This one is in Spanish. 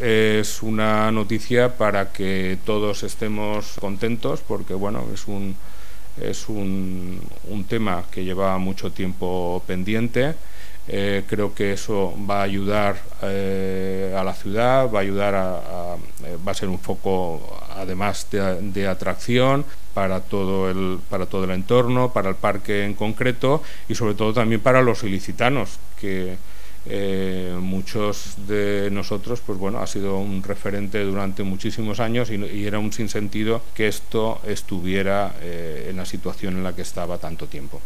es una noticia para que todos estemos contentos porque bueno, es un, es un, un tema que lleva mucho tiempo pendiente. Eh, creo que eso va a ayudar eh, a la ciudad, va a ayudar a, eh, va a ser un foco además de, de, atracción para todo el para todo el entorno, para el parque en concreto y sobre todo también para los ilicitanos que eh, muchos de nosotros, pues bueno, ha sido un referente durante muchísimos años y, y era un sinsentido que esto estuviera eh, en la situación en la que estaba tanto tiempo.